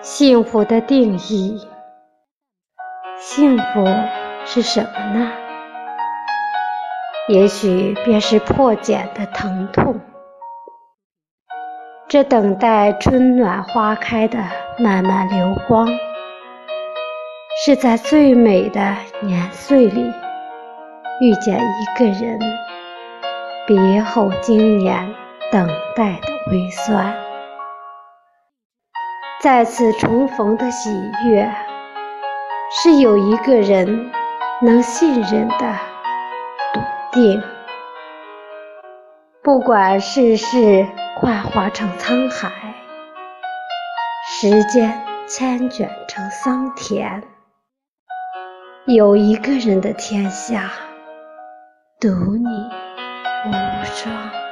幸福的定义，幸福是什么呢？也许便是破茧的疼痛，这等待春暖花开的漫漫流光，是在最美的年岁里遇见一个人，别后经年等待的微酸。再次重逢的喜悦，是有一个人能信任的笃定。不管世事幻化成沧海，时间千卷成桑田，有一个人的天下，独你无双。